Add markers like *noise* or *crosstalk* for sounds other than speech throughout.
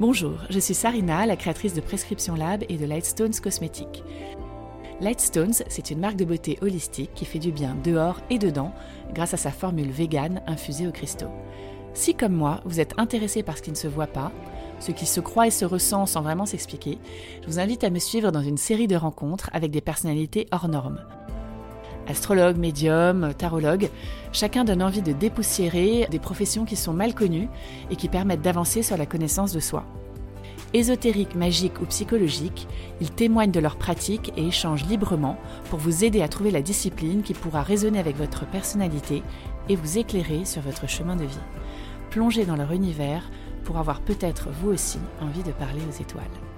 Bonjour, je suis Sarina, la créatrice de Prescription Lab et de Lightstones Cosmétiques. Lightstones, c'est une marque de beauté holistique qui fait du bien dehors et dedans grâce à sa formule vegan infusée aux cristaux. Si comme moi, vous êtes intéressé par ce qui ne se voit pas, ce qui se croit et se ressent sans vraiment s'expliquer, je vous invite à me suivre dans une série de rencontres avec des personnalités hors normes. Astrologues, médiums, tarologues, chacun donne envie de dépoussiérer des professions qui sont mal connues et qui permettent d'avancer sur la connaissance de soi. Ésotériques, magiques ou psychologiques, ils témoignent de leurs pratiques et échangent librement pour vous aider à trouver la discipline qui pourra résonner avec votre personnalité et vous éclairer sur votre chemin de vie. Plongez dans leur univers pour avoir peut-être vous aussi envie de parler aux étoiles.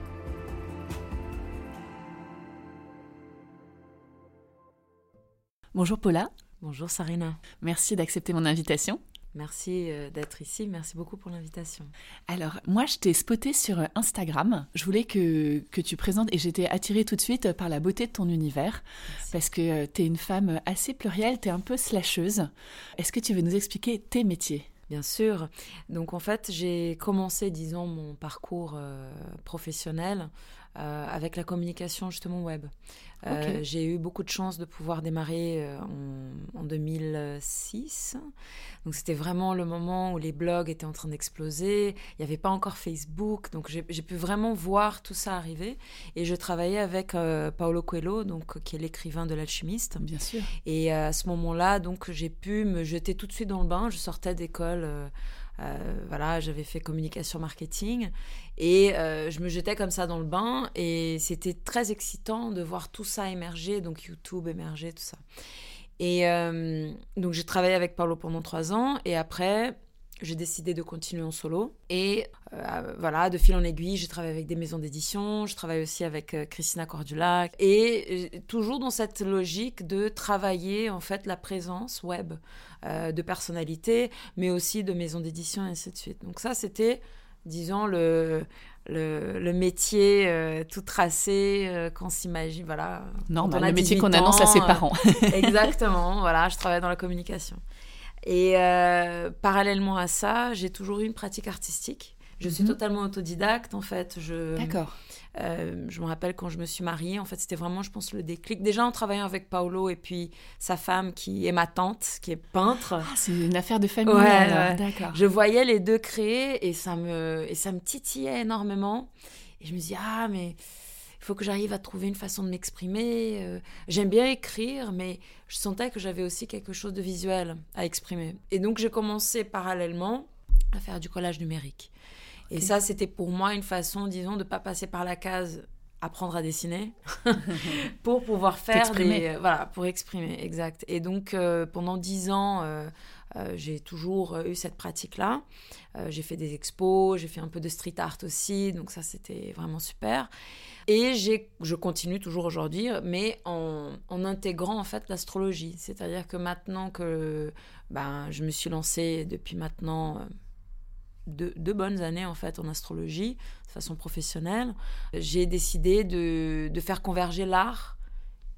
Bonjour Paula. Bonjour Sarina. Merci d'accepter mon invitation. Merci euh, d'être ici. Merci beaucoup pour l'invitation. Alors, moi, je t'ai spoté sur euh, Instagram. Je voulais que, que tu présentes et j'étais attirée tout de suite par la beauté de ton univers parce que euh, tu es une femme assez plurielle, tu es un peu slasheuse. Est-ce que tu veux nous expliquer tes métiers? Bien sûr. Donc en fait, j'ai commencé, disons, mon parcours professionnel euh, avec la communication justement web. Euh, j'ai eu beaucoup de chance de pouvoir démarrer euh, en, en, 2006. Donc c'était vraiment le moment où les blogs étaient en train d'exploser. Il n'y avait pas encore Facebook. Donc j'ai pu vraiment voir tout ça arriver. Et je travaillais avec Paolo Coelho, donc, qui est l'écrivain de l'alchimiste. Bien sûr. Et à ce moment-là, donc j'ai pu me jeter tout de suite dans le bain. Je sortais d'école euh, voilà, j'avais fait communication marketing et euh, je me jetais comme ça dans le bain et c'était très excitant de voir tout ça émerger, donc YouTube émerger, tout ça. Et euh, donc j'ai travaillé avec Paolo pendant trois ans et après j'ai décidé de continuer en solo. Et euh, voilà, de fil en aiguille, j'ai travaillé avec des maisons d'édition, je travaille aussi avec euh, Christina Cordulac. Et euh, toujours dans cette logique de travailler en fait la présence web de personnalités, mais aussi de maisons d'édition et ainsi de suite. Donc ça, c'était, disons, le, le, métier tout tracé qu'on s'imagine, voilà. Normal, le métier qu'on annonce à ses parents. *laughs* exactement, voilà, je travaille dans la communication. Et euh, parallèlement à ça, j'ai toujours eu une pratique artistique. Je suis mhm. totalement autodidacte, en fait. D'accord. Euh, je me rappelle quand je me suis mariée, en fait, c'était vraiment, je pense, le déclic. Déjà en travaillant avec Paolo et puis sa femme qui est ma tante, qui est peintre. Ah, c'est une affaire de famille. Ouais, d'accord. Je voyais les deux créer et ça me, et ça me titillait énormément. Et je me dis, ah, mais il faut que j'arrive à trouver une façon de m'exprimer. Euh, j'aime bien écrire, mais je sentais que j'avais aussi quelque chose de visuel à exprimer. Et donc j'ai commencé parallèlement à faire du collage numérique. Et ça, c'était pour moi une façon, disons, de ne pas passer par la case apprendre à dessiner *laughs* pour pouvoir faire des euh, voilà pour exprimer exact et donc euh, pendant dix ans j'ai toujours eu cette pratique là j'ai fait des expos j'ai fait un peu de street art aussi donc ça c'était vraiment super et je continue toujours aujourd'hui, mais en, intégrant en fait l'astrologie. C'est-à-dire que maintenant que ben, je me suis lancée depuis maintenant euh, deux, bonnes années en fait en astrologie, de façon professionnelle, j'ai décidé de faire converger l'art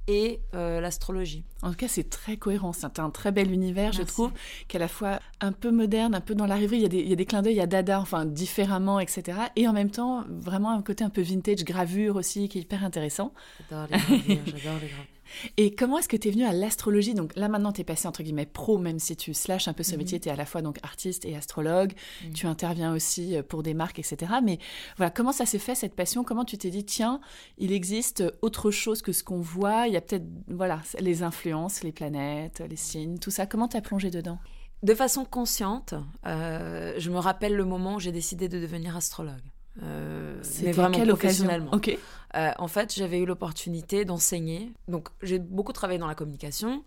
et euh, l'astrologie. En tout cas, c'est très cohérent. C'est un très bel univers, je trouve, qui est à la fois un peu moderne, un peu dans la rêverie. Il y a des, il y a des clins d'œil, a Dada, enfin, différemment, etc. Et en même temps, vraiment un côté un peu vintage, gravure aussi, qui est hyper intéressant. J'adore les gravures, j'adore les gravures. Et comment est-ce que tu es venu à l'astrologie? Donc là maintenant tu es passé entre guillemets pro, même si tu slashes un peu ce mhm. métier, tu es à la fois donc artiste et astrologue, mhm. tu interviens aussi euh, pour des marques, etc. Mais voilà, comment ça s'est fait cette passion? Comment tu t'es dit, tiens, il existe autre chose que ce qu'on voit, il y a peut-être voilà, les influences, les planètes, les signes, tout ça. Comment tu as plongé dedans? De façon consciente, euh, je me rappelle le moment où j'ai décidé de devenir astrologue. Euh, mais vraiment professionnellement. Ok. Euh, en fait, j'avais eu l'opportunité d'enseigner. Donc, j'ai beaucoup travaillé dans la communication.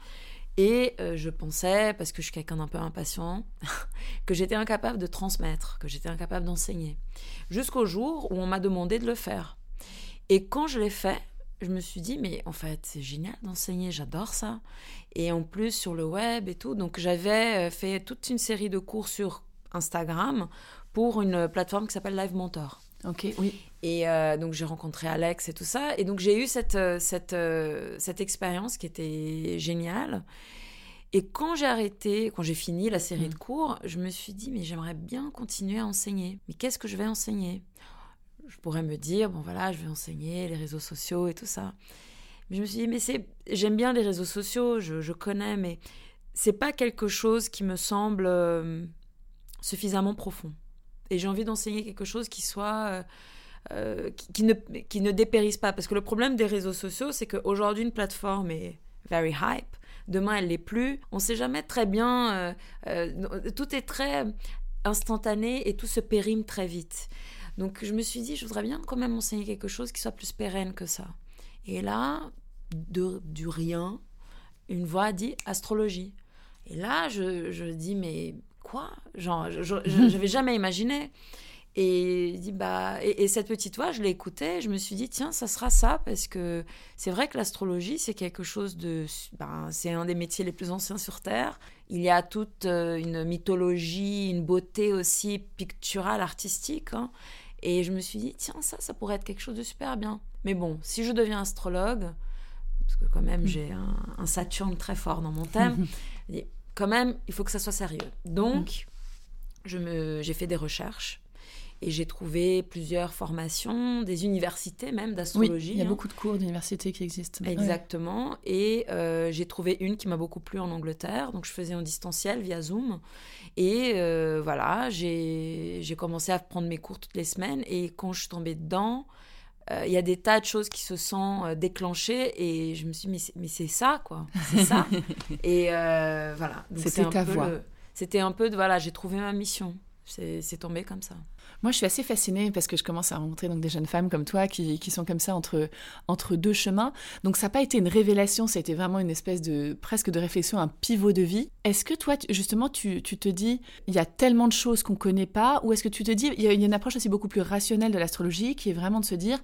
Et euh, je pensais, parce que je suis quelqu'un d'un peu impatient, *laughs* que j'étais incapable de transmettre, que j'étais incapable d'enseigner. Jusqu'au jour où on m'a demandé de le faire. Et quand je l'ai fait, je me suis dit, mais en fait, c'est génial d'enseigner, j'adore ça. Et en plus, sur le web et tout. Donc, j'avais euh, fait toute une série de cours sur Instagram pour une plateforme qui s'appelle Live Mentor. Ok, oui. Et euh, donc j'ai rencontré Alex et tout ça. Et donc j'ai eu cette, euh, cette, euh, cette expérience qui était géniale. Et quand j'ai arrêté, quand j'ai fini la série de cours, je me suis dit, mais j'aimerais bien continuer à enseigner. Mais qu'est-ce que je vais enseigner? Je pourrais me dire, bon voilà, je vais enseigner les réseaux sociaux et tout ça. Mais je me suis dit, mais c'est, j'aime bien les réseaux sociaux, je, je connais, mais c'est pas quelque chose qui me semble euh, suffisamment profond. Et j'ai envie d'enseigner quelque chose qui soit euh, euh, qui, ne, qui ne dépérisse pas. Parce que le problème des réseaux sociaux, c'est qu'aujourd'hui, une plateforme est very hype. Demain, elle l'est plus. On ne sait jamais très bien. tout est très instantané et tout se périme très vite. Donc, je me suis dit, je voudrais bien quand même enseigner quelque chose qui soit plus pérenne que ça. Et là, de, du rien, une voix dit astrologie. Et là, je, je dis, mais quoi? Genre, je n'avais *laughs* jamais imaginé. Et, dit, bah, et, cette petite voix, je l'ai écoutée, je me suis dit, tiens, ça sera ça, parce que c'est vrai que l'astrologie, c'est quelque chose de. Ben, c'est un des métiers les plus anciens sur Terre. Il y a toute euh, une mythologie, une beauté aussi picturale, artistique. Hein. Et je me suis dit, tiens, ça, ça pourrait être quelque chose de super bien. Mais bon, si je deviens astrologue, parce que quand même, *laughs* j'ai un, Saturne très fort dans mon thème, *laughs* quand même, il faut que ça soit sérieux. Donc, mm. j'ai fait des recherches et j'ai trouvé plusieurs formations, des universités même d'astrologie. Oui, il y a hein. beaucoup de cours d'université qui existent. Exactement. Et euh, j'ai trouvé une qui m'a beaucoup plu en Angleterre. Donc je faisais en distanciel via Zoom. Et euh, voilà, j'ai commencé à prendre mes cours toutes les semaines. Et quand je suis tombée dedans, il y a des tas de choses qui se sont déclenchées et je me suis dit, mais c'est ça, quoi. C'est ça. *laughs* et voilà. C'était ta voix. C'était un peu de, voilà, j'ai trouvé ma mission. C'est tombé comme ça. Moi, je suis assez fascinée parce que je commence à rencontrer donc des jeunes femmes comme toi qui, qui sont comme ça entre, entre deux chemins. Donc, ça n'a pas été une révélation, ça a été vraiment une espèce de presque de réflexion, un pivot de vie. Est-ce que toi, justement, tu, tu, te dis, il y a tellement de choses qu'on ne connaît pas, ou est-ce que tu te dis, il y, a, une approche aussi beaucoup plus rationnelle de l'astrologie qui est vraiment de se dire,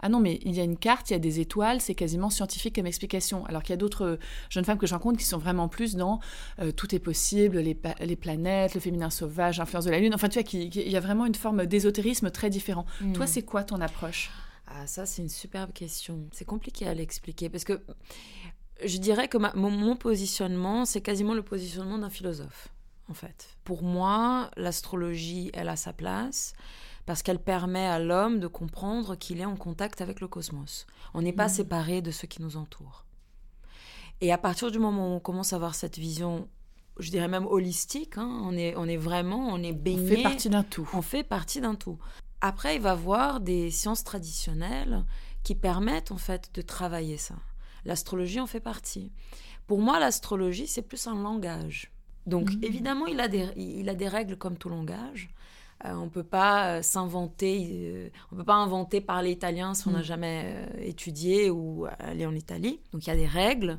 ah non, mais il y a une carte, il y a des étoiles, c'est quasiment scientifique comme explication. Alors qu'il y a d'autres jeunes femmes que je rencontre qui sont vraiment plus dans euh, tout est possible, les, les, planètes, le féminin sauvage, l'influence de la lune. Enfin, tu vois, il y a vraiment une forme d'ésotérisme très différent. Hmm. Toi, c'est quoi ton approche? Ah, ça, c'est une superbe question. C'est compliqué à l'expliquer parce que je dirais que mon, positionnement, c'est quasiment le positionnement d'un philosophe, en fait. Pour moi, l'astrologie, elle a sa place parce qu'elle permet à l'homme de comprendre qu'il est en contact avec le cosmos. On n'est pas hmm. séparé de ce qui nous entoure. Et à partir du moment où on commence à avoir cette vision je dirais même holistique. Hein. On, est, on est vraiment, on est baigné. On fait partie d'un tout. On fait partie d'un tout. Après, il va voir des sciences traditionnelles qui permettent en fait de travailler ça. L'astrologie en fait partie. Pour moi, l'astrologie, c'est plus un langage. Donc, mmh. évidemment, il a, des, il a des règles comme tout langage. Euh, on peut pas euh, s'inventer, euh, on peut pas inventer parler italien si on n'a mmh. jamais étudié ou aller en Italie. Donc il y a des règles,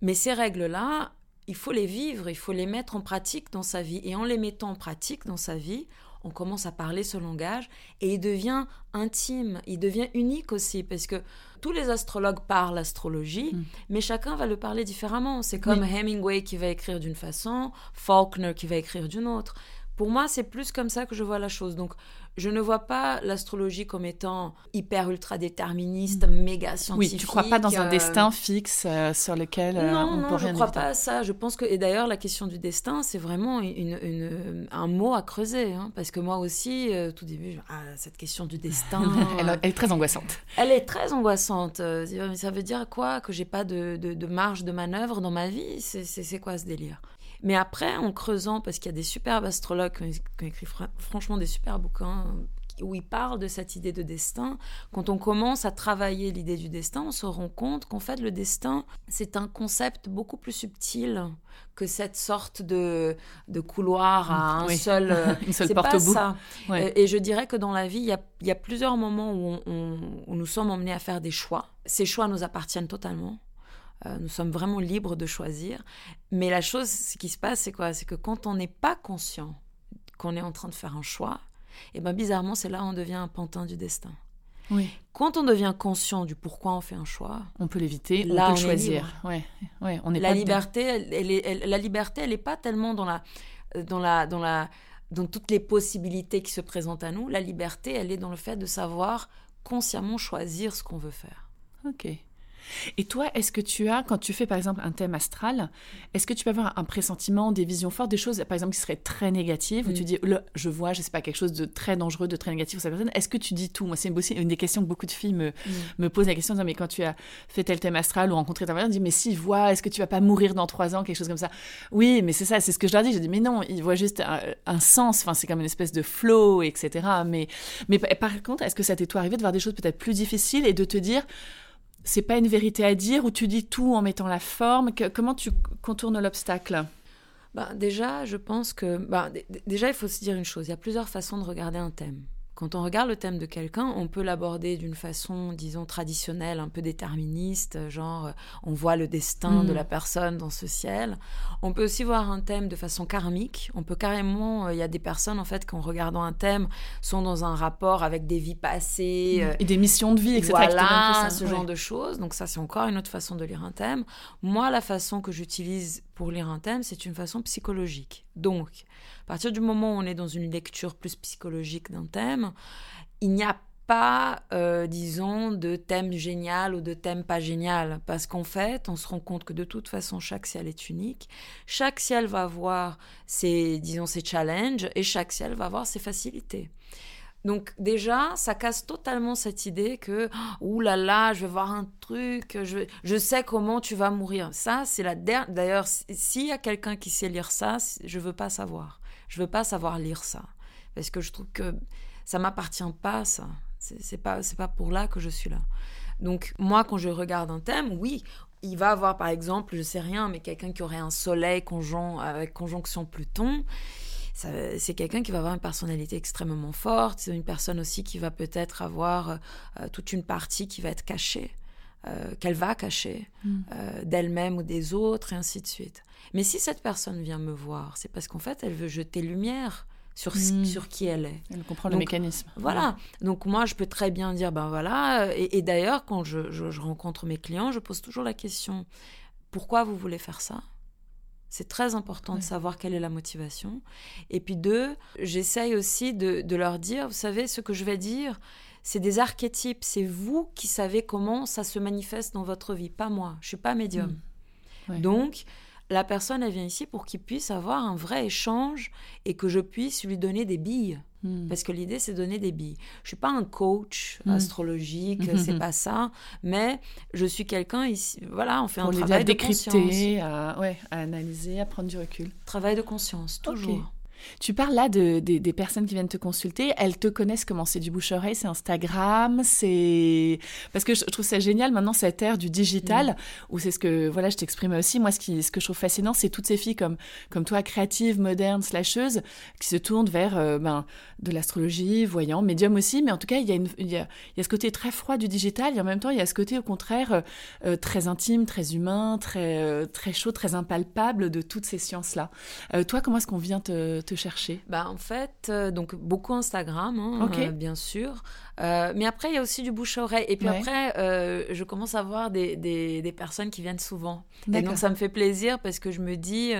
mais ces règles-là, il faut les vivre, il faut les mettre en pratique dans sa vie. Et en les mettant en pratique dans sa vie, on commence à parler ce langage et il devient intime, il devient unique aussi parce que tous les astrologues parlent astrologie, mm. mais chacun va le parler différemment. C'est comme Hemingway qui va écrire d'une façon, Faulkner qui va écrire d'une autre. Pour moi, c'est plus comme ça que je vois la chose. Donc, je ne vois pas l'astrologie comme étant hyper ultra déterministe, méga scientifique. Oui, tu crois pas dans un euh, destin fixe euh, sur lequel euh, non, on non, peut je ne crois pas à ça. Je pense que et d'ailleurs la question du destin, c'est vraiment une, un mot à creuser, hein, parce que moi aussi, tout début, ah, cette question du destin, *laughs* elle, est très angoissante. Elle est très angoissante. ça veut dire quoi? Que j'ai pas de, de, de marge de manœuvre dans ma vie? C'est quoi ce délire? Mais après, en creusant, parce qu'il y a des superbes astrologues qui ont, écrit franchement des super bouquins où ils parlent de cette idée de destin, quand on commence à travailler l'idée du destin, on se rend compte qu'en fait le destin, c'est un concept beaucoup plus subtil que cette sorte de, de couloir à un seul... Euh, *laughs* Une seule porte pas au bout. ça. Et, je dirais que dans la vie, il y a, y a plusieurs moments où, où nous sommes emmenés à faire des choix. Ces choix nous appartiennent totalement. Euh, nous sommes vraiment libres de choisir. Mais la chose, ce qui se passe, c'est quoi? C'est que quand on n'est pas conscient qu'on est en train de faire un choix, et eh ben bizarrement, c'est là où on devient un pantin du destin. Oui. Quand on devient conscient du pourquoi on fait un choix, on peut l'éviter, on peut le choisir. Ouais, ouais, on est la liberté, elle, est, la liberté, elle n'est pas tellement dans la, dans la, dans la, dans toutes les possibilités qui se présentent à nous. La liberté, elle est dans le fait de savoir consciemment choisir ce qu'on veut faire. Ok. Et toi, est-ce que tu as, quand tu fais par exemple un thème astral, est-ce que tu peux avoir un pressentiment, des visions fortes, des choses par exemple qui seraient très négatives, où tu dis, le, je vois, je sais pas, quelque chose de très dangereux, de très négatif pour cette personne, est-ce que tu dis tout? Moi, c'est aussi une des questions que beaucoup de filles me, me posent la question, mais quand tu as fait tel thème astral ou rencontré ta personne, dis, mais s'il voit, est-ce que tu vas pas mourir dans trois ans, quelque chose comme ça? Oui, mais c'est ça, c'est ce que je leur dis. Je dis, mais non, il voit juste un, sens, enfin, c'est comme une espèce de flow, etc. Mais, mais par contre, est-ce que ça t'est toi arrivé de voir des choses peut-être plus difficiles et de te dire, c'est pas une vérité à dire ou tu dis tout en mettant la forme? Comment tu contournes l'obstacle? Bah, Déjà, je pense que. Bah, déjà, il faut se dire une chose il y a plusieurs façons de regarder un thème. Quand on regarde le thème de quelqu'un, on peut l'aborder d'une façon, disons, traditionnelle, un peu déterministe, genre on voit le destin de mm. la personne dans ce ciel. On peut aussi voir un thème de façon karmique. On peut carrément, euh, il y a des personnes en fait qui en regardant un thème sont dans un rapport avec des vies passées mm. et des missions de vie, etc. Voilà, ce genre de choses. Donc ça, c'est encore une autre façon de lire un thème. Moi, la façon que j'utilise pour lire un thème, c'est une façon psychologique. Donc, à partir du moment où on est dans une lecture plus psychologique d'un thème, il n'y a pas, euh, disons, de thème génial ou de thème pas génial, parce qu'en fait, on se rend compte que de toute façon, chaque ciel est unique. Chaque ciel va avoir ses, disons, ses challenges et chaque ciel va avoir ses facilités. Donc déjà, ça casse totalement cette idée que ouh là là, je vais voir un truc, je, je sais comment tu vas mourir. Ça, c'est la dernière. D'ailleurs, s'il y a quelqu'un qui sait lire ça, je veux pas savoir. Je veux pas savoir lire ça parce que je trouve que ça m'appartient pas ça. C'est pas c'est pas pour là que je suis là. Donc moi, quand je regarde un thème, oui, il va avoir par exemple, je sais rien, mais quelqu'un qui aurait un Soleil conjonct avec conjonction Pluton c'est quelqu'un qui va avoir une personnalité extrêmement forte. C'est une personne aussi qui va peut-être avoir euh, toute une partie qui va être cachée, euh, qu'elle va cacher mm. euh, d'elle-même ou des autres, et ainsi de suite. Mais si cette personne vient me voir, c'est parce qu'en fait, elle veut jeter lumière sur, mm. sur qui elle est. Elle comprend le mécanisme. Voilà. Donc moi, je peux très bien dire, ben voilà. Et, d'ailleurs, quand je rencontre mes clients, je pose toujours la question, pourquoi vous voulez faire ça? C'est très important de savoir quelle est la motivation. Et puis deux, j'essaye aussi de, leur dire, vous savez, ce que je vais dire, c'est des archétypes. C'est vous qui savez comment ça se manifeste dans votre vie, pas moi. Je suis pas médium. Hmm. Donc, la personne, elle vient ici pour qu'il puisse avoir un vrai échange et que je puisse lui donner des billes. Hmm. Parce que l'idée, c'est donner des billes. Je suis pas un coach hmm. astrologique, *laughs* c'est pas ça. Mais je suis quelqu'un ici. Voilà, on fait un travail de conscience. À, ouais, à analyser, à prendre du recul. Travail de conscience, toujours. Tu parles là de, des personnes qui viennent te consulter. Elles te connaissent comment? C'est du bouche-oreille, c'est Instagram, c'est parce que je trouve ça génial maintenant cette ère du digital mm. où c'est ce que voilà je t'exprimais aussi. Moi, ce qui ce que je trouve fascinant, c'est toutes ces filles comme comme toi, créatives, modernes, slasheuses, qui se tournent vers euh, ben de l'astrologie, voyant, médium aussi. Mais en tout cas, il y a une il y a, il y a ce côté très froid du digital et en même temps il y a ce côté au contraire euh, euh, très intime, très humain, très très chaud, très impalpable de toutes ces sciences là. toi, comment est-ce qu'on vient te chercher? Bah, En fait, euh, donc beaucoup Instagram, hein, euh, bien sûr. Euh, mais après, il y a aussi du bouche à oreille. Et puis après, je commence à voir des, des, des, personnes qui viennent souvent. Et donc, ça me fait plaisir parce que je me dis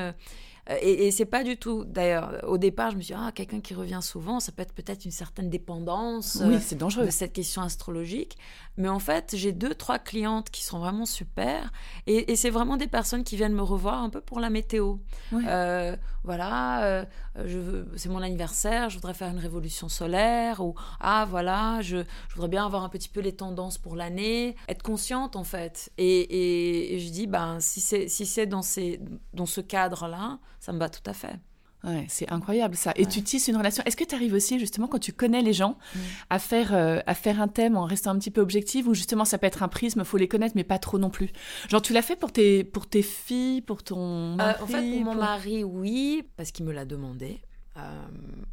euh, et, c'est pas du tout. D'ailleurs, au départ, je me suis dit, ah, quelqu'un qui revient souvent, ça peut être peut-être une certaine dépendance oui, c'est dangereux. de cette question astrologique. Mais en fait, j'ai deux, trois clientes qui sont vraiment super. Et, c'est vraiment des personnes qui viennent me revoir un peu pour la météo. Euh, voilà, euh, je c'est mon anniversaire, je voudrais faire une révolution solaire. Ou, ah, voilà, je, je voudrais bien avoir un petit peu les tendances pour l'année. Être consciente, en fait. Et, et je dis, ben, si c'est si dans, ces, dans ce cadre-là, ça me va tout à fait. Ouais, c'est incroyable ça. Et tu tisses une relation. Est-ce que tu arrives aussi justement quand tu connais les gens mm. à faire euh, à faire un thème en restant un petit peu objectif ou justement ça peut être un prisme, faut les connaître mais pas trop non plus? Genre tu l'as fait pour tes pour tes filles, pour ton mari. Euh, en fait pour mon mari oui parce qu'il me l'a demandé. Euh,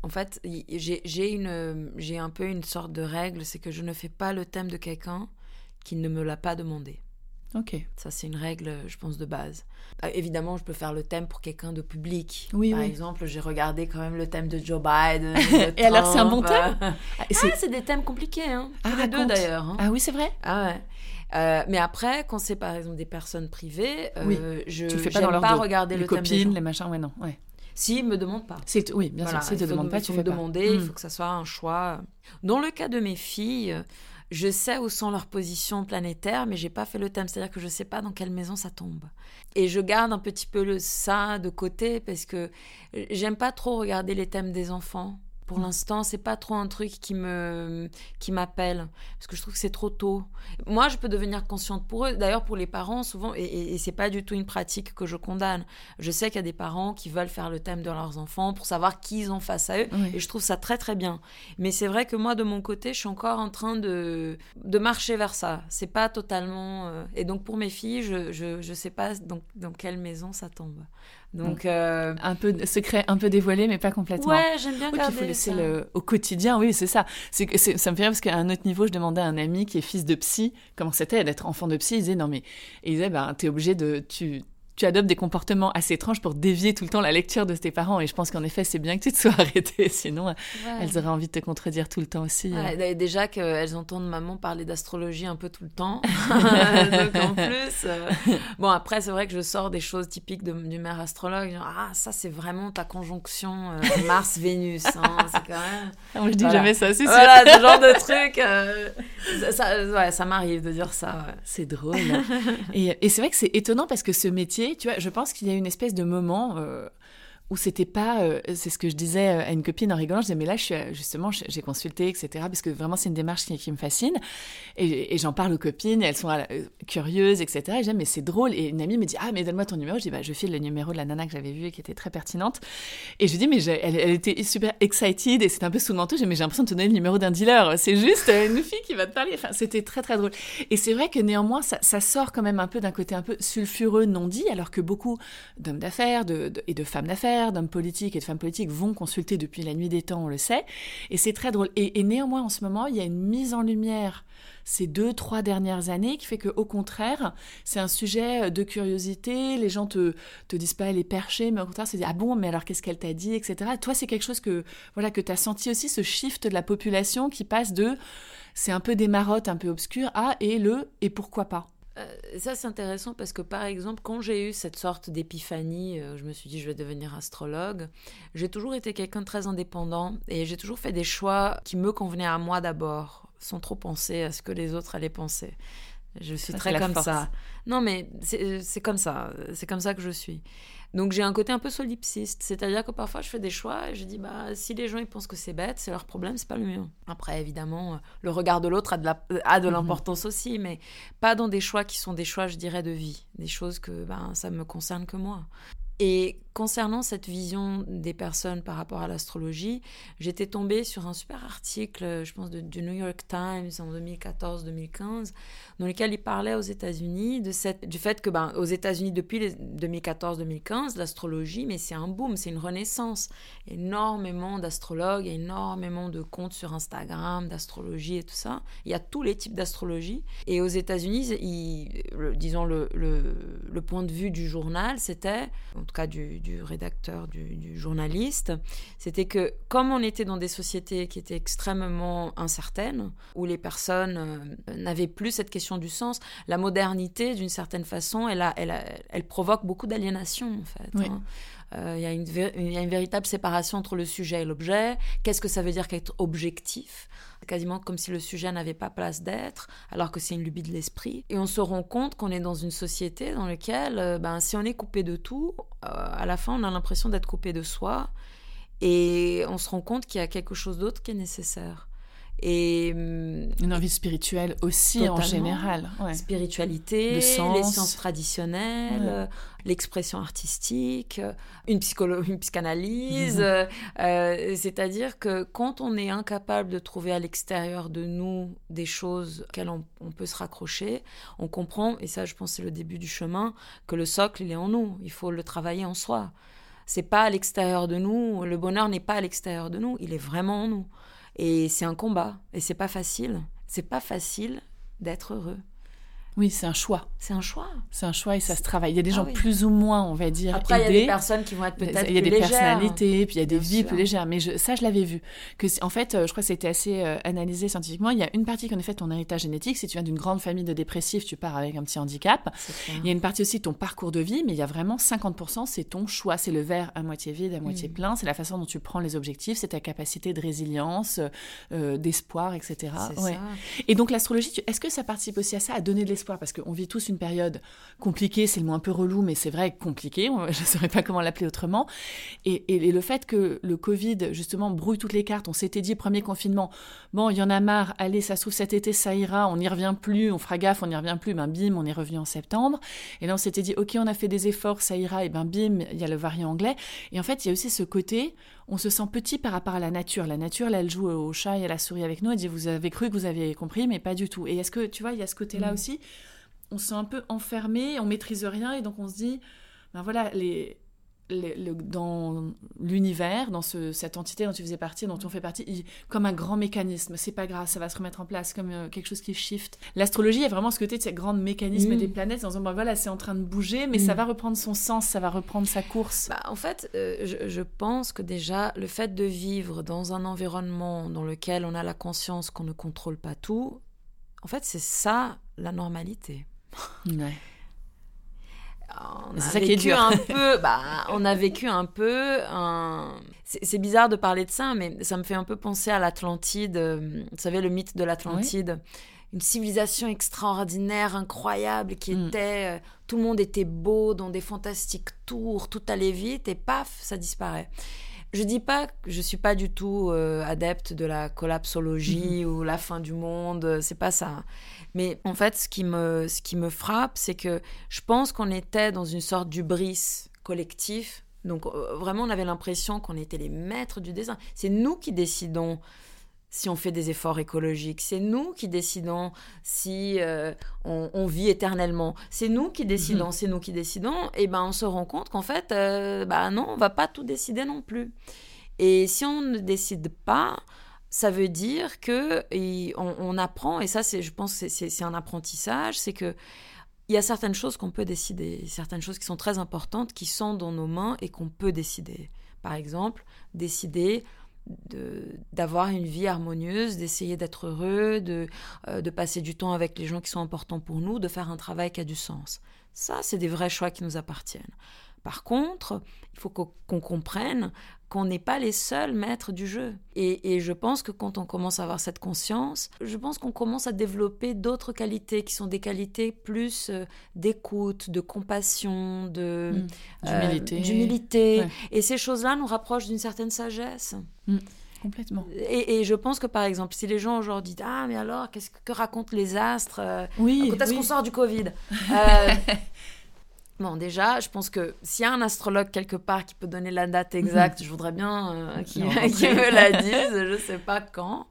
en fait j'ai une j'ai un peu une sorte de règle, c'est que je ne fais pas le thème de quelqu'un qui ne me l'a pas demandé. Ok. Ça, c'est une règle, je pense, de base. Euh, évidemment, je peux faire le thème pour quelqu'un de public. Oui, Par exemple, j'ai regardé quand même le thème de Joe Biden. *laughs* Et alors, c'est un bon thème ah, c'est des thèmes compliqués, hein. Tous ah, les deux, d'ailleurs. Hein. Ah oui, c'est vrai Ah ouais. Euh, mais après, quand c'est par exemple des personnes privées, euh, je tu fais pas, dans leur pas regarder les le copines, thème des les machins, ouais, non. Ouais. S'ils me demandent pas. Oui, bien sûr. S'ils te demandent pas, tu fais me demander. Il faut que ça soit un choix. Dans le cas de mes filles, je sais où sont leurs positions planétaires, mais j'ai pas fait le thème, c'est-à-dire que je sais pas dans quelle maison ça tombe. Et je garde un petit peu ça de côté parce que j'aime pas trop regarder les thèmes des enfants pour l'instant, c'est pas trop un truc qui me qui m'appelle parce que je trouve que c'est trop tôt. Moi, je peux devenir consciente pour eux. D'ailleurs, pour les parents, souvent, et, et, c'est pas du tout une pratique que je condamne. Je sais qu'il y a des parents qui veulent faire le thème de leurs enfants pour savoir qui ils ont face à eux, et je trouve ça très très bien. Mais c'est vrai que moi, de mon côté, je suis encore en train de de marcher vers ça. C'est pas totalement. Euh, et donc pour mes filles, je je, je sais pas dans quelle maison ça tombe. Donc, euh, un peu secret, un peu dévoilé, mais pas complètement. Ouais, j'aime bien oui, garder Il faut laisser le, au quotidien, oui, c'est ça. C'est, ça me fait rire parce qu'à un autre niveau, je demandais à un ami qui est fils de psy comment c'était d'être enfant de psy. Il disait non mais, il disait ben t'es obligé de, tu, tu adoptes des comportements assez étranges pour dévier tout le temps la lecture de tes parents. Et je pense qu'en effet, c'est bien que tu te sois *laughs* arrêtée, sinon elles auraient envie de te contredire tout le temps aussi. Euh. déjà qu'elles entendent maman parler d'astrologie un peu tout le temps. *laughs* Donc en *laughs* plus. Euh, bon, après, c'est vrai que je sors des choses typiques de, du mère astrologue. Genre, ah, ça, c'est vraiment ta conjonction euh, Mars-Vénus. Hein, c'est quand même. Ah, je dis jamais ça, c'est Voilà, ce genre de truc. ça, ouais, ça m'arrive de dire ça. C'est drôle. et, et c'est vrai que c'est étonnant parce que ce métier, tu vois, je pense qu'il y a une espèce de moment euh, où c'était pas, euh, c'est ce que je disais euh, à une copine en rigolant, je disais mais là je suis justement j'ai consulté etc parce que vraiment c'est une démarche qui, me fascine. Et, j'en parle aux copines, elles sont euh, curieuses etc et j'aime mais c'est drôle. Et une amie me dit ah mais donne-moi ton numéro, je dis bah je file le numéro de la nana que j'avais vue et qui était très pertinente. Et je dis mais elle, était super excited et c'était un peu sous le manteau, mais j'ai l'impression de te donner le numéro d'un dealer, c'est juste une fille qui va te parler, enfin c'était très très drôle. Et c'est vrai que néanmoins ça, sort quand même un peu d'un côté un peu sulfureux non dit alors que beaucoup d'hommes d'affaires et de femmes d'affaires d'hommes politiques et de femmes politiques vont consulter depuis la nuit des temps, on le sait. Et c'est très drôle. Et, néanmoins, en ce moment, il y a une mise en lumière ces deux, trois dernières années qui fait que, au contraire, c'est un sujet de curiosité. Les gens te, te disent pas les percher, mais au contraire, c'est ah bon, mais alors qu'est-ce qu'elle t'a dit, etc. Toi, c'est quelque chose que, voilà, que tu as senti aussi, ce shift de la population qui passe de c'est un peu des marottes un peu obscures à et le et pourquoi pas? Euh, ça, c'est intéressant parce que, par exemple, quand j'ai eu cette sorte d'épiphanie, euh, je me suis dit, je vais devenir astrologue, j'ai toujours été quelqu'un de très indépendant et j'ai toujours fait des choix qui me convenaient à moi d'abord, sans trop penser à ce que les autres allaient penser. Je suis très comme ça. Non, mais c'est comme ça. C'est comme ça que je suis. Donc j'ai un côté un peu solipsiste, c'est-à-dire que parfois je fais des choix et je dis bah si les gens ils pensent que c'est bête, c'est leur problème, c'est pas le mien. Après évidemment, le regard de l'autre a de mhm. l'importance aussi, mais pas dans des choix qui sont des choix je dirais de vie, des choses que ben ça me concerne que moi. Et concernant cette vision des personnes par rapport à l'astrologie, j'étais tombée sur un super article, je pense, du New York Times en 2014-2015, dans lequel il parlait aux États-Unis du fait que, ben, aux États-Unis, depuis 2014-2015, l'astrologie, mais c'est un boom, c'est une renaissance. Énormément d'astrologues, énormément de comptes sur Instagram, d'astrologie et tout ça. Il y a tous les types d'astrologie. Et aux États-Unis, disons, le, le point de vue du journal, c'était en tout cas du, rédacteur, du, journaliste, c'était que comme on était dans des sociétés qui étaient extrêmement incertaines, où les personnes euh, n'avaient plus cette question du sens, la modernité, d'une certaine façon, elle, elle, provoque beaucoup d'aliénation, en fait. Hein. Euh, il y, y, a une véritable séparation entre le sujet et l'objet. Qu'est-ce que ça veut dire qu'être objectif? Quasiment comme si le sujet n'avait pas place d'être, alors que c'est une lubie de l'esprit. Et on se rend compte qu'on est dans une société dans laquelle, euh, ben, si on est coupé de tout, euh, à la fin, on a l'impression d'être coupé de soi. Et on se rend compte qu'il y a quelque chose d'autre qui est nécessaire. Et une envie spirituelle aussi en général. Spiritualité, les sciences traditionnelles, l'expression artistique, une, une psychanalyse. Mhm. Euh, euh, c'est-à-dire que quand on est incapable de trouver à l'extérieur de nous des choses auxquelles on, peut se raccrocher, on comprend, et ça je pense c'est le début du chemin, que le socle il est en nous. Il faut le travailler en soi. C'est pas à l'extérieur de nous. Le bonheur n'est pas à l'extérieur de nous. Il est vraiment en nous. Et c'est un combat. Et c'est pas facile. C'est pas facile d'être heureux. Oui, c'est un choix. C'est un choix. C'est un choix et ça se travaille. Il y a des Ah gens oui. plus ou moins, on va dire, Après, il y a des personnes qui vont être peut-être Il y a des légères. personnalités, puis il y a des Bien vies sûr. plus légères. Mais je- ça, je l'avais vu. Que, en fait, euh, je crois que c'était assez euh, analysé scientifiquement. Il y a une partie, qu'en effet, ton héritage génétique. Si tu viens d'une grande famille de dépressifs, tu pars avec un petit handicap. Il y a une partie aussi de ton parcours de vie, mais il y a vraiment 50%, c'est ton choix. C'est le verre à moitié vide, à moitié Mm. plein. C'est la façon dont tu prends les objectifs, c'est ta capacité de résilience, euh, d'espoir, etc. C'est Ouais. ça. Et donc l'astrologie, est-ce que ça participe aussi à ça, à donner de l'espoir Parce qu'on vit tous une période compliquée, c'est le mot un peu relou, mais c'est vrai compliqué, on- *laughs* je ne saurais pas comment l'appeler autrement. Et, et- et le fait que le Covid, justement, brouille toutes les cartes, on s'était dit, premier confinement, bon, il y en a marre, allez, ça se trouve cet été, ça ira, on n'y revient plus, on fera gaffe, on n'y revient plus, ben bim, on est revenu en septembre. Et là, on s'était dit, ok, on a fait des efforts, ça ira, et ben bim, il y a le variant anglais. Et en fait, il y a aussi ce côté, on se sent petit par rapport à la nature. La nature, là, elle joue au chat et à la souris avec nous. Elle dit, vous avez cru que vous avez compris, mais pas du tout. Et est-ce que, tu vois, il y a ce côté-là Mm. aussi On se sent un peu enfermé, on maîtrise rien, et donc on se dit, ben voilà, les, les- le- dans l'univers, dans ce- cette entité dont tu faisais partie, dont on fait partie, il- comme un grand mécanisme. C'est pas grave, ça va se remettre en place, comme euh, quelque chose qui shift. L'astrologie est vraiment ce côté de ces grands mécanismes Mm. des planètes, en disant, ben voilà, c'est en train de bouger, mais ça Mm. va reprendre son sens, ça va reprendre sa course. Bah, en fait, euh, je, je pense que déjà, le fait de vivre dans un environnement dans lequel on a la conscience qu'on ne contrôle pas tout, en fait, c'est ça la normalité. Ouais. On a ça qui est vécu dur. un *laughs* peu, bah, on a vécu un peu un... C'est bizarre de parler de ça, mais ça me fait un peu penser à l'Atlantide. euh, Vous savez, le mythe de l'Atlantide. Une civilisation extraordinaire, incroyable, qui Mm. était... euh, tout le monde était beau, dans des fantastiques tours, tout allait vite, et paf, ça disparaît. Je dis pas que je suis pas du tout euh, adepte de la collapsologie ou la fin du monde, c'est pas ça. Mais en fait, ce qui me, ce qui me frappe, c'est que je pense qu'on était dans une sorte d'ubris collectif. Donc euh, vraiment, on avait l'impression qu'on était les maîtres du dessin. C'est nous qui décidons si on fait des efforts écologiques. C'est nous qui décidons si euh, on, on vit éternellement. C'est nous qui décidons. C'est nous qui décidons. Et ben, on se rend compte qu'en fait, euh, bah non, on va pas tout décider non plus. Et si on ne décide pas, ça veut dire que on, apprend. Et ça, c'est, je pense, c'est- un apprentissage. C'est que il y a certaines choses qu'on peut décider, certaines choses qui sont très importantes, qui sont dans nos mains et qu'on peut décider. Par exemple, décider de- d'avoir une vie harmonieuse, d'essayer d'être heureux, de, euh, de passer du temps avec les gens qui sont importants pour nous, de faire un travail qui a du sens. Ça, c'est des vrais choix qui nous appartiennent. Par contre, il faut qu'on comprenne qu'on n'est pas les seuls maîtres du jeu. Et, et je pense que quand on commence à avoir cette conscience, je pense qu'on commence à développer d'autres qualités qui sont des qualités plus euh, d'écoute, de compassion, de Mm. euh, D'humilité. Ouais. Et ces choses-là nous rapprochent d'une certaine sagesse. Complètement. Et, et je pense que par exemple, si les gens aujourd'hui disent Ah, mais alors, qu'est-ce que, que racontent les astres euh, Oui. Quand est-ce oui. qu'on sort du Covid? *laughs* Euh, Bon, déjà, je pense que s'il y a un astrologue quelque part qui peut donner la date exacte, je voudrais bien euh, qu'il *laughs* me la *laughs* dise, je ne sais pas quand.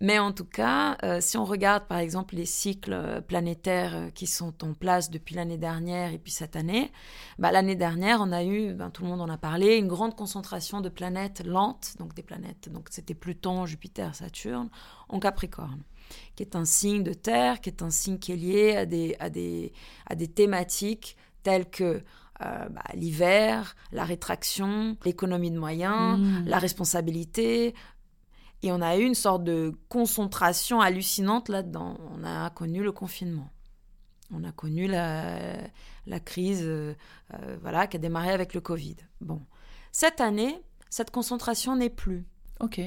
Mais en tout cas, euh, si on regarde par exemple les cycles euh, planétaires euh, qui sont en place depuis l'année dernière et puis cette année, bah, l'année dernière, on a eu, ben, tout le monde en a parlé, une grande concentration de planètes lentes, donc des planètes, donc c'était Pluton, Jupiter, Saturne, en Capricorne, qui est un signe de terre, qui est un signe qui est lié à des, à des, à des thématiques telles que euh, bah, l'hiver, la rétraction, l'économie de moyens, Mm. la responsabilité. Et on a eu une sorte de concentration hallucinante là-dedans. On a connu le confinement. On a connu la, la crise euh, euh, voilà, qui a démarré avec le Covid. Bon. Cette année, cette concentration n'est plus. Ok.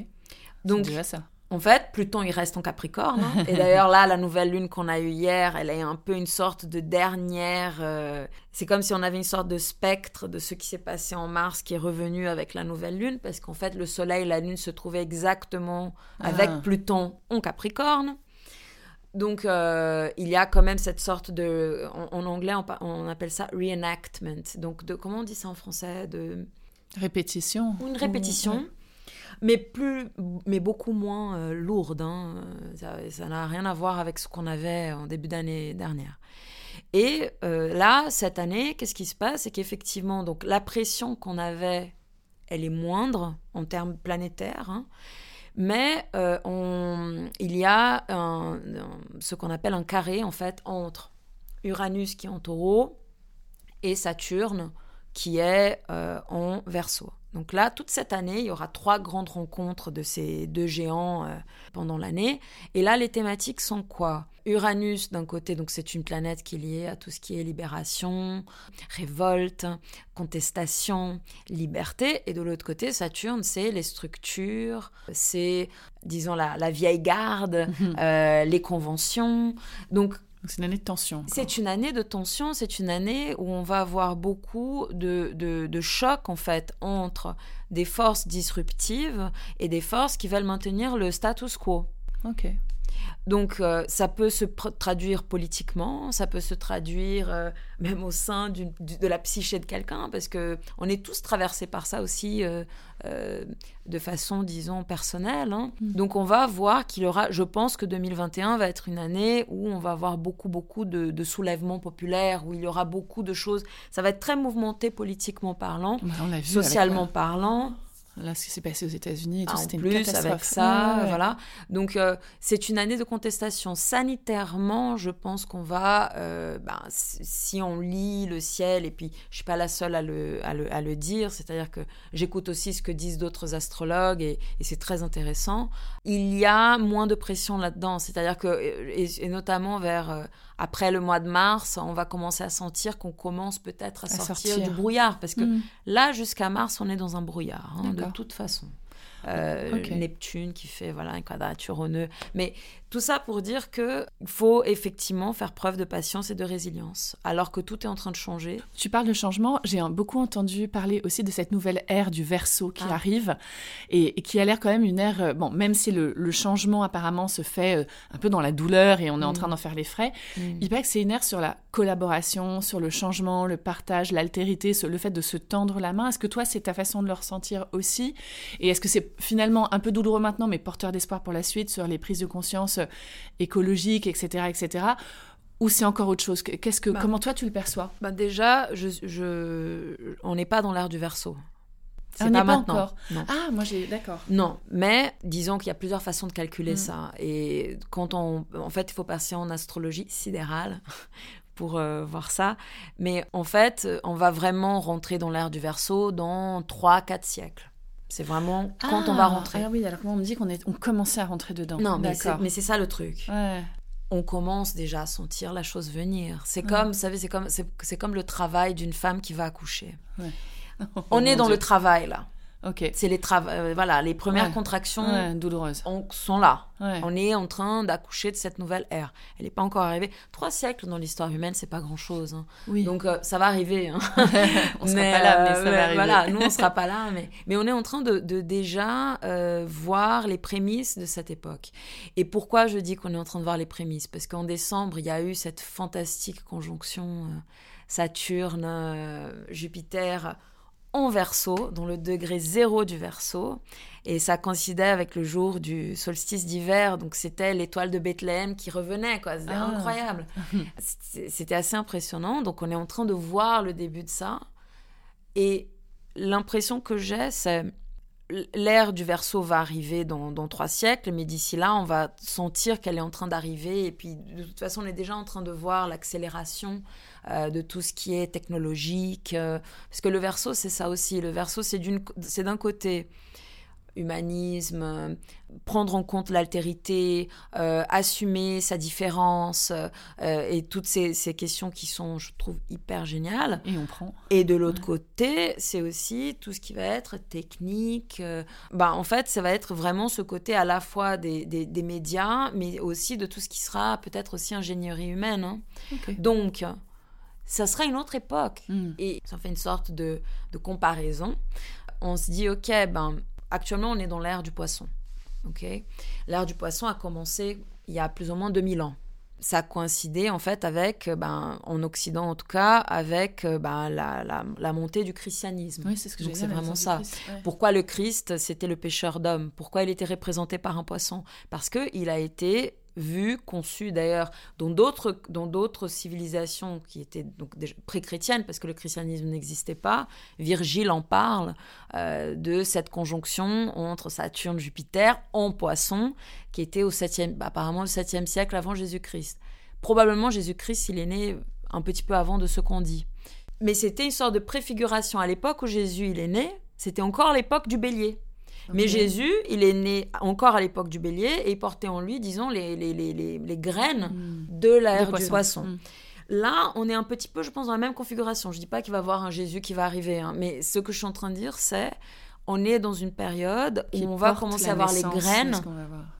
Donc, déjà ça. En fait, Pluton, il reste en Capricorne. hein. Et d'ailleurs, là, la nouvelle lune qu'on a eue hier, elle est un peu une sorte de dernière. euh, C'est comme si on avait une sorte de spectre de ce qui s'est passé en mars qui est revenu avec la nouvelle lune, parce qu'en fait, le soleil et la lune se trouvaient exactement avec Ah. Pluton en Capricorne. Donc, euh, il y a quand même cette sorte de. En, en anglais, on, appelle ça reenactment. Donc, de, comment on dit ça en français? De, Répétition. une répétition. Mais plus, mais beaucoup moins euh, lourde. hein. Ça n'a rien à voir avec ce qu'on avait en début d'année dernière. Et euh, là, cette année, qu'est-ce qui se passe? C'est qu'effectivement, donc la pression qu'on avait, elle est moindre en termes planétaires. hein. Mais euh, on- il y a ce qu'on appelle un carré en fait entre Uranus qui est en taureau et Saturne qui est en verso. Donc là, toute cette année, il y aura trois grandes rencontres de ces deux géants euh, pendant l'année. Et là, les thématiques sont quoi? Uranus, d'un côté, donc c'est une planète qui est liée à tout ce qui est libération, révolte, contestation, liberté. Et de l'autre côté, Saturne, c'est les structures, c'est, disons, la, vieille garde, *laughs* euh, les conventions. Donc, c'est une année de tension. C'est une année de tension, c'est une année où on va avoir beaucoup de, de, de chocs en fait entre des forces disruptives et des forces qui veulent maintenir le status quo. Ok. Donc euh, ça peut se traduire politiquement, ça peut se traduire euh, même au sein de la psyché de quelqu'un, parce que on est tous traversés par ça aussi euh, de façon, disons, personnelle. Hein. Mm. Donc on va voir qu'il y aura, je pense que 2021 va être une année où on va avoir beaucoup, beaucoup de, de soulèvements populaires, où il y aura beaucoup de choses. Ça va être très mouvementé politiquement parlant, bah, socialement parlant. Là, ce qui s'est passé aux États-Unis, ah, c'était une catastrophe. avec ça, voilà. Donc, euh, c'est une année de contestation. Sanitairement, je pense qu'on va, euh, ben, si on lit le ciel, et puis je suis pas la seule à le, à le, à le dire, c'est-à-dire que j'écoute aussi ce que disent d'autres astrologues, et, et c'est très intéressant. Il y a moins de pression là-dedans, c'est-à-dire que, et, et, notamment vers euh, après le mois de mars, on va commencer à sentir qu'on commence peut-être à, sortir, du brouillard. Parce que mm. là, jusqu'à mars, on est dans un brouillard, hein, de toute façon. Euh, Neptune qui fait voilà une quadrature au nœud. Mais tout ça pour dire que faut effectivement faire preuve de patience et de résilience, alors que tout est en train de changer. Tu parles de changement. J'ai beaucoup entendu parler aussi de cette nouvelle ère du verso qui ah. arrive et, qui a l'air quand même une ère. Euh, bon, même si le, changement apparemment se fait euh, un peu dans la douleur et on est en mm. train d'en faire les frais, mm. il paraît que c'est une ère sur la collaboration, sur le changement, le partage, l'altérité, le fait de se tendre la main. Est-ce que toi, c'est ta façon de le ressentir aussi? Et est-ce que c'est finalement un peu douloureux maintenant, mais porteur d'espoir pour la suite sur les prises de conscience euh, écologiques, etc., etc. Ou c'est encore autre chose? Qu'est-ce que, bah. comment toi tu le perçois? Bah Déjà, je, on n'est pas dans l'ère du verso. C'est ah, pas, maintenant. Encore. Ah, moi j'ai d'accord. Non, mais disons qu'il y a plusieurs façons de calculer mm. ça. Et quand on, en fait, il faut passer en astrologie sidérale *laughs* pour euh, voir ça. Mais en fait, on va vraiment rentrer dans l'ère du Verseau dans 3-4 siècles. C'est vraiment quand on va ah, rentrer. Ah oui, alors on me dit qu'on est, on commençait à rentrer dedans. Non, mais c'est ça le truc. On commence déjà à sentir la chose venir. C'est comme, vous savez, c'est comme, c'est comme le travail d'une femme qui va accoucher. *laughs* on est dans le travail là. C'est les euh, voilà, les premières contractions douloureuses sont là. On est en train d'accoucher de cette nouvelle ère. Elle n'est pas encore arrivée. Trois siècles dans l'histoire humaine, c'est pas grand chose. Hein. Donc euh, ça va arriver. Hein. *laughs* on sera *laughs* pas là, mais ça va euh, arriver. Voilà, nous on *laughs* sera pas là, mais mais on est en train de, déjà voir les prémices de cette époque. Et pourquoi je dis qu'on est en train de voir les prémices? Parce qu'en décembre, il y a eu cette fantastique conjonction Saturne, Jupiter en verso, dans le degré zéro du verso. Et ça coïncidait avec le jour du solstice d'hiver. Donc c'était l'étoile de Bethléem qui revenait. quoi. C'était ah. incroyable. *laughs* C'était assez impressionnant. Donc on est en train de voir le début de ça. Et l'impression que j'ai, c'est l'ère du verso va arriver dans, dans trois siècles, mais d'ici là, on va sentir qu'elle est en train d'arriver. Et puis, de toute façon, on est déjà en train de voir l'accélération euh, de tout ce qui est technologique. Euh, parce que le verso, c'est ça aussi. Le verso, c'est d'un côté humanisme, euh, prendre en compte l'altérité, assumer sa différence et toutes ces, questions qui sont, je trouve, hyper géniales. Et on prend. Et de l'autre côté, c'est aussi tout ce qui va être technique. bah, en fait, ça va être vraiment ce côté à la fois des, des, médias, mais aussi de tout ce qui sera peut-être aussi ingénierie humaine. Hein. Donc, ça sera une autre époque. Hmm. Et ça fait une sorte de, comparaison. On se dit, OK, ben, actuellement, on est dans l'ère du poisson. OK? L'ère du poisson a commencé il y a plus ou moins 2000 ans. Ça a coïncidé, en fait, avec, ben, en Occident en tout cas, avec ben, la, la, montée du christianisme. Oui, c'est ce que j'ai C'est vraiment ça. Pourquoi le Christ, c'était le pêcheur d'hommes Pourquoi il était représenté par un poisson? Parce qu'il a été vu, conçu d'ailleurs dans d'autres, civilisations qui étaient donc pré-chrétiennes, parce que le christianisme n'existait pas. Virgile en parle euh, de cette conjonction entre Saturne, Jupiter en poisson, qui était au 7 apparemment au 7e siècle avant Jésus-Christ. probablement Jésus-Christ, il est né un petit peu avant de ce qu'on dit. Mais c'était une sorte de préfiguration. À l'époque où Jésus il est né, c'était encore l'époque du bélier. Mais Jésus, il est né encore à l'époque du bélier et il portait en lui, disons, les, les, les, les graines hmm. de l'ère du poisson. Hmm. Là, on est un petit peu, je pense, dans la même configuration. Je dis pas qu'il va y avoir un Jésus qui va arriver, hein, mais ce que je suis en train de dire, c'est on est dans une période où on va commencer à avoir les graines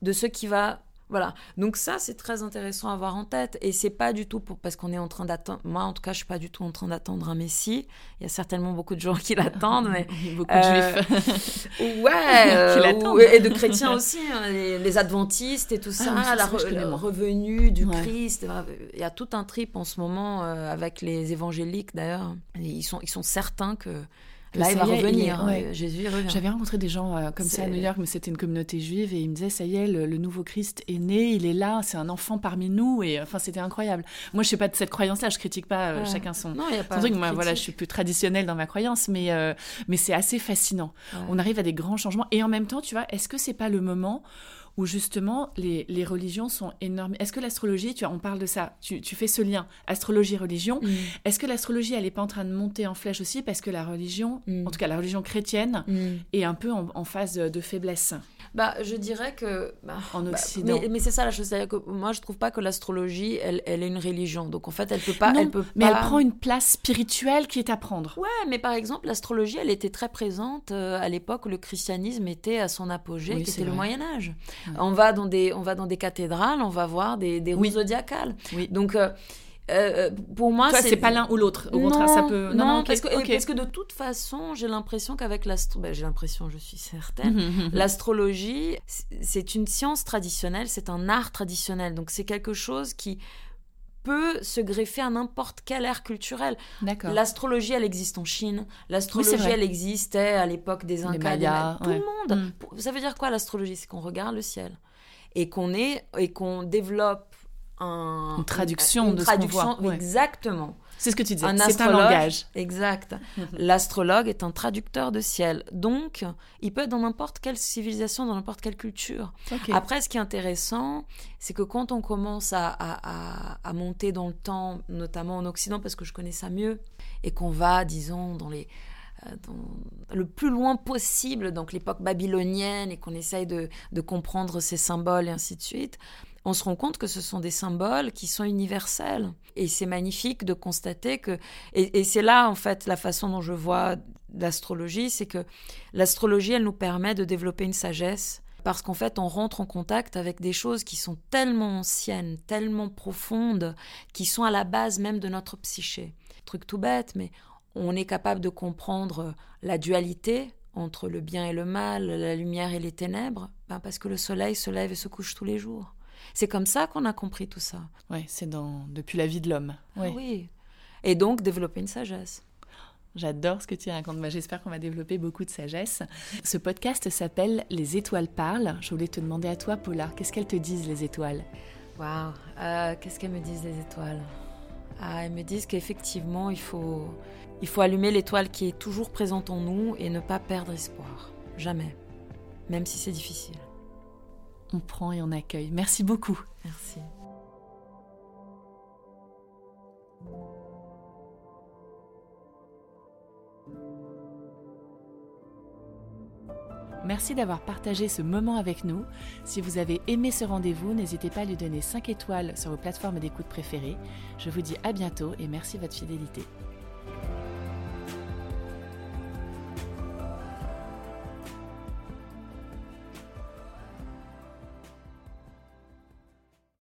de ce qui va voilà. Donc ça, c'est très intéressant à avoir en tête. Et c'est pas du tout pour, parce qu'on est en train d'attendre. Moi, en tout cas, je suis pas du tout en train d'attendre un Messie. Il y a certainement beaucoup de gens qui l'attendent, mais *laughs* beaucoup de juifs. *laughs* *laughs* Euh, ouais. Euh, et de chrétiens aussi, hein, les, adventistes et tout ça, ah, la le revenu du Christ. Il y a tout un trip en ce moment euh, avec les évangéliques d'ailleurs. Ils sont, ils sont certains que Là, il va revenir. Hein, Jésus revient. J'avais rencontré des gens euh, comme ça à New York, mais c'était une communauté juive, et ils me disaient ça y est, le, nouveau Christ est né, il est là, c'est un enfant parmi nous, et enfin c'était incroyable. Moi, je suis pas de cette croyance-là, je critique pas euh, chacun son. Non, y a pas. truc. Moi, voilà, je suis plus traditionnelle dans ma croyance, mais euh, mais c'est assez fascinant. On arrive à des grands changements, et en même temps, tu vois, est-ce que c'est pas le moment où justement les, les religions sont énormes. Est-ce que l'astrologie, tu on parle de ça, tu, tu fais ce lien, astrologie-religion, mm. est-ce que l'astrologie, elle n'est pas en train de monter en flèche aussi parce que la religion, mm. en tout cas la religion chrétienne, mm. est un peu en, phase de faiblesse? Bah, je dirais que. Bah, en bah, Occident. mais, c'est ça la chose. C'est-à-dire que moi, je trouve pas que l'astrologie, elle, elle, est une religion. Donc en fait, elle peut pas. elle peut mais elle prend une place spirituelle qui est à prendre. Ouais, mais par exemple, l'astrologie, elle était très présente euh, à l'époque où le christianisme était à son apogée, qui était le Moyen-Âge. On, va dans des, on va dans des cathédrales, on va voir des, des roues zodiacales. Oui. Donc. Euh, euh, pour moi, c'est pas l'un ou l'autre. Au contraire, ça peut. Non, non, parce, que, parce, que, de toute façon, j'ai l'impression qu'avec l'astrologie, ben, j'ai l'impression, je suis certaine, l'astrologie, c'est une science traditionnelle, c'est un art traditionnel. Donc c'est quelque chose qui peut se greffer à n'importe quelle ère culturelle. L'astrologie, elle existe en Chine. L'astrologie, elle existait à l'époque des Incas, tout le monde. Ça veut dire quoi l'astrologie? C'est qu'on regarde le ciel et qu'on est et qu'on développe une traduction de traduction, ce qu'on voit. Exactement. C'est ce que tu disais. C'est un langage. Exact. *laughs* L'astrologue est un traducteur de ciel. Donc, il peut être dans n'importe quelle civilisation, dans n'importe quelle culture. Après, ce qui est intéressant, c'est que quand on commence à, à, monter dans le temps, notamment en Occident, parce que je connais ça mieux, et qu'on va, disons, dans les euh, dans le plus loin possible, donc l'époque babylonienne, et qu'on essaye de, de, comprendre ces symboles et ainsi de suite, on se rend compte que ce sont des symboles qui sont universels. Et c'est magnifique de constater que... Et, c'est là, en fait, la façon dont je vois l'astrologie, c'est que l'astrologie, elle nous permet de développer une sagesse parce qu'en fait, on rentre en contact avec des choses qui sont tellement anciennes, tellement profondes, qui sont à la base même de notre psyché. Truc tout bête, mais on est capable de comprendre la dualité entre le bien et le mal, la lumière et les ténèbres, ben parce que le soleil se lève et se couche tous les jours. C'est comme ça qu'on a compris tout ça. Oui, c'est dans depuis la vie de l'homme. Ah oui. Et donc développer une sagesse. J'adore ce que tu racontes. J'espère qu'on va développer beaucoup de sagesse. Ce podcast s'appelle Les étoiles parlent. Je voulais te demander à toi, Paula, qu'est-ce qu'elles te disent, les étoiles? Waouh euh, Qu'est-ce qu'elles me disent, les étoiles? Ah, Elles me disent qu'effectivement, il faut, il faut allumer l'étoile qui est toujours présente en nous et ne pas perdre espoir. Jamais. Même si c'est difficile on prend et on accueille. Merci beaucoup. Merci. Merci d'avoir partagé ce moment avec nous. Si vous avez aimé ce rendez-vous, n'hésitez pas à lui donner 5 étoiles sur vos plateformes d'écoute préférées. Je vous dis à bientôt et merci de votre fidélité.